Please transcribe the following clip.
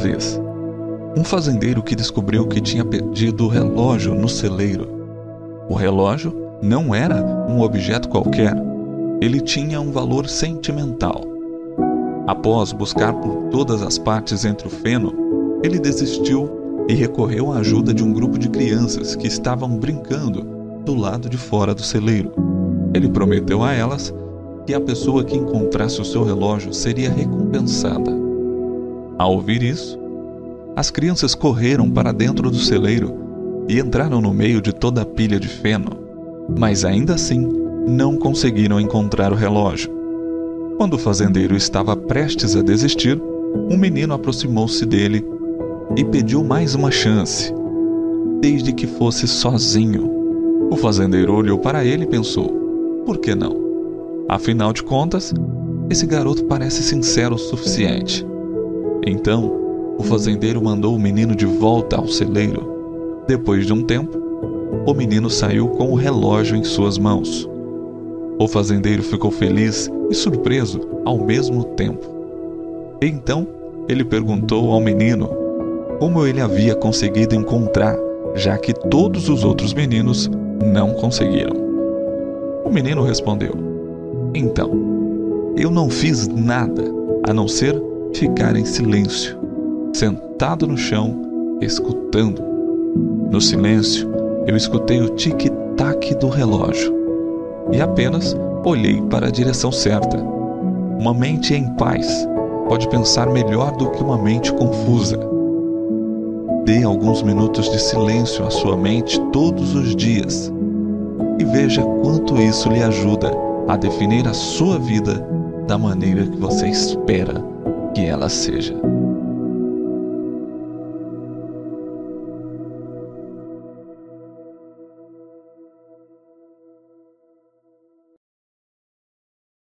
vez, um fazendeiro que descobriu que tinha perdido o relógio no celeiro. O relógio não era um objeto qualquer, ele tinha um valor sentimental. Após buscar por todas as partes entre o feno, ele desistiu e recorreu à ajuda de um grupo de crianças que estavam brincando do lado de fora do celeiro. Ele prometeu a elas que a pessoa que encontrasse o seu relógio seria recompensada. Ao ouvir isso, as crianças correram para dentro do celeiro e entraram no meio de toda a pilha de feno, mas ainda assim não conseguiram encontrar o relógio. Quando o fazendeiro estava prestes a desistir, um menino aproximou-se dele e pediu mais uma chance, desde que fosse sozinho. O fazendeiro olhou para ele e pensou: por que não? Afinal de contas, esse garoto parece sincero o suficiente. Então, o fazendeiro mandou o menino de volta ao celeiro. Depois de um tempo, o menino saiu com o relógio em suas mãos. O fazendeiro ficou feliz e surpreso ao mesmo tempo. Então, ele perguntou ao menino como ele havia conseguido encontrar, já que todos os outros meninos não conseguiram. O menino respondeu: Então, eu não fiz nada a não ser ficar em silêncio, sentado no chão, escutando. No silêncio, eu escutei o tic-tac do relógio e apenas olhei para a direção certa. Uma mente em paz pode pensar melhor do que uma mente confusa. Dê alguns minutos de silêncio à sua mente todos os dias e veja quanto isso lhe ajuda a definir a sua vida da maneira que você espera que ela seja.